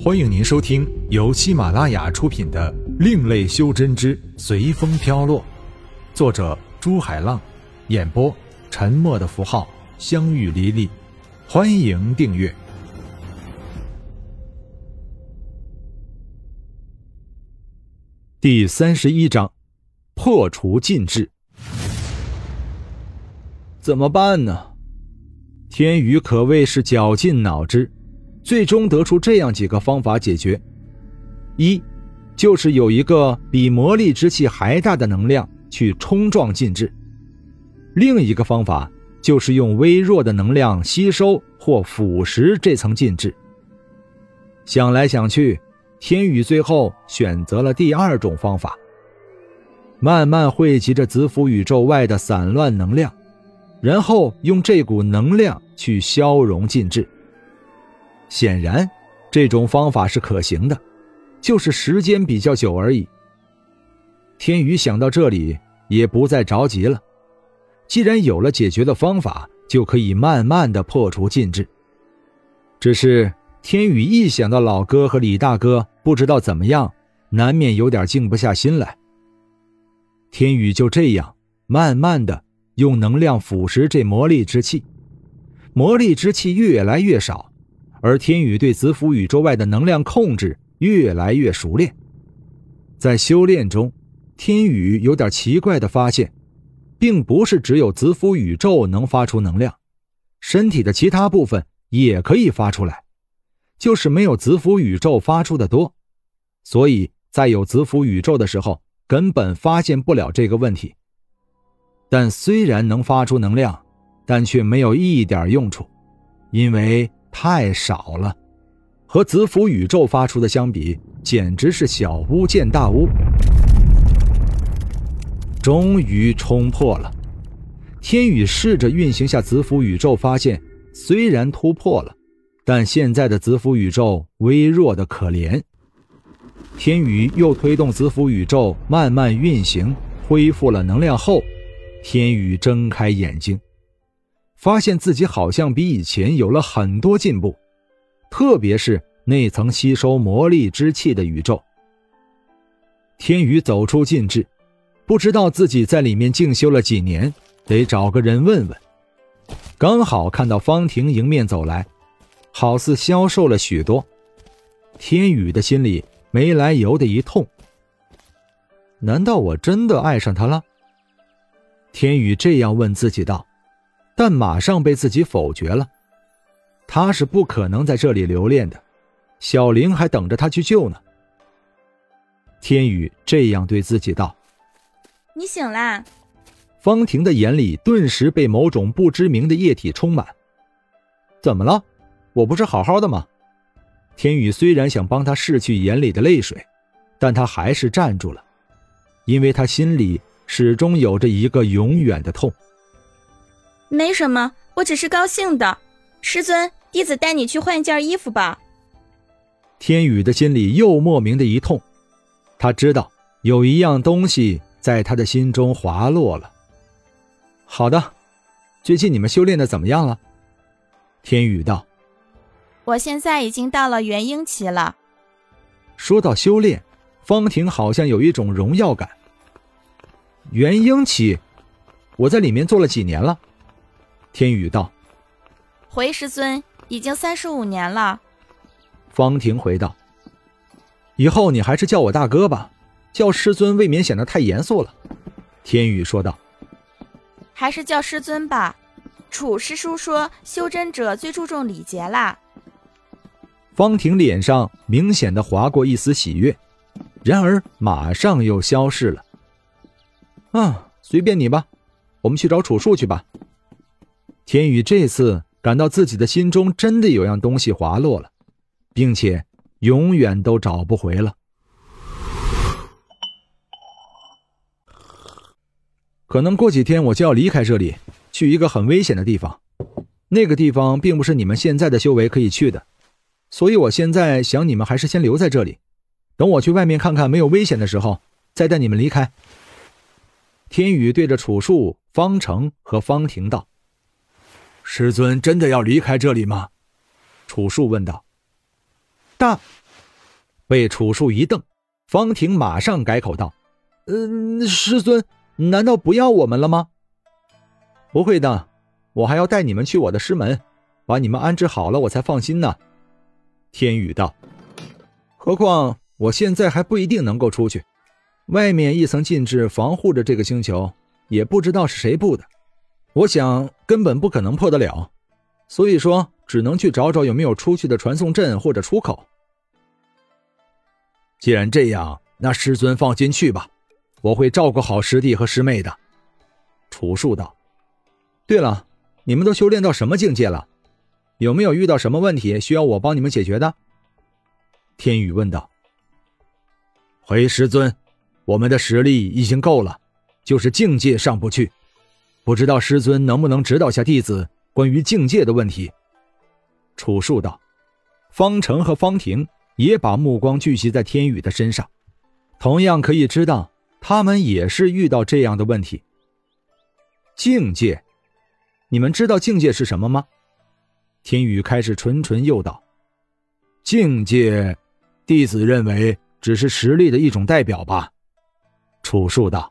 欢迎您收听由喜马拉雅出品的《另类修真之随风飘落》，作者朱海浪，演播沉默的符号、相遇离离。欢迎订阅第三十一章：破除禁制。怎么办呢？天宇可谓是绞尽脑汁。最终得出这样几个方法解决：一，就是有一个比魔力之气还大的能量去冲撞禁制；另一个方法就是用微弱的能量吸收或腐蚀这层禁制。想来想去，天宇最后选择了第二种方法，慢慢汇集着子府宇宙外的散乱能量，然后用这股能量去消融禁制。显然，这种方法是可行的，就是时间比较久而已。天宇想到这里，也不再着急了。既然有了解决的方法，就可以慢慢的破除禁制。只是天宇一想到老哥和李大哥不知道怎么样，难免有点静不下心来。天宇就这样慢慢的用能量腐蚀这魔力之气，魔力之气越来越少。而天宇对子府宇宙外的能量控制越来越熟练，在修炼中，天宇有点奇怪的发现，并不是只有子府宇宙能发出能量，身体的其他部分也可以发出来，就是没有子府宇宙发出的多，所以在有子府宇宙的时候，根本发现不了这个问题。但虽然能发出能量，但却没有一点用处，因为。太少了，和子府宇宙发出的相比，简直是小巫见大巫。终于冲破了，天宇试着运行下子府宇宙，发现虽然突破了，但现在的子府宇宙微弱的可怜。天宇又推动子府宇宙慢慢运行，恢复了能量后，天宇睁开眼睛。发现自己好像比以前有了很多进步，特别是那层吸收魔力之气的宇宙。天宇走出禁制，不知道自己在里面静修了几年，得找个人问问。刚好看到方婷迎面走来，好似消瘦了许多。天宇的心里没来由的一痛。难道我真的爱上他了？天宇这样问自己道。但马上被自己否决了，他是不可能在这里留恋的，小玲还等着他去救呢。天宇这样对自己道：“你醒啦。”方婷的眼里顿时被某种不知名的液体充满。怎么了？我不是好好的吗？天宇虽然想帮他拭去眼里的泪水，但他还是站住了，因为他心里始终有着一个永远的痛。没什么，我只是高兴的。师尊，弟子带你去换一件衣服吧。天宇的心里又莫名的一痛，他知道有一样东西在他的心中滑落了。好的，最近你们修炼的怎么样了？天宇道：“我现在已经到了元婴期了。”说到修炼，方婷好像有一种荣耀感。元婴期，我在里面做了几年了？天宇道：“回师尊，已经三十五年了。”方婷回道：“以后你还是叫我大哥吧，叫师尊未免显得太严肃了。”天宇说道：“还是叫师尊吧，楚师叔说修真者最注重礼节啦。”方婷脸上明显的划过一丝喜悦，然而马上又消逝了。“啊，随便你吧，我们去找楚树去吧。”天宇这次感到自己的心中真的有样东西滑落了，并且永远都找不回了。可能过几天我就要离开这里，去一个很危险的地方。那个地方并不是你们现在的修为可以去的，所以我现在想你们还是先留在这里，等我去外面看看没有危险的时候，再带你们离开。天宇对着楚树、方成和方婷道。师尊真的要离开这里吗？楚树问道。大被楚树一瞪，方婷马上改口道：“嗯，师尊，难道不要我们了吗？”“不会的，我还要带你们去我的师门，把你们安置好了，我才放心呢。”天宇道：“何况我现在还不一定能够出去，外面一层禁制防护着这个星球，也不知道是谁布的，我想根本不可能破得了。所以说，只能去找找有没有出去的传送阵或者出口。既然这样，那师尊放心去吧，我会照顾好师弟和师妹的。”楚树道：“对了，你们都修炼到什么境界了？”有没有遇到什么问题需要我帮你们解决的？天宇问道。回师尊，我们的实力已经够了，就是境界上不去，不知道师尊能不能指导下弟子关于境界的问题？楚树道。方成和方婷也把目光聚集在天宇的身上，同样可以知道他们也是遇到这样的问题。境界，你们知道境界是什么吗？天宇开始谆谆诱导：“境界，弟子认为只是实力的一种代表吧。”楚树道。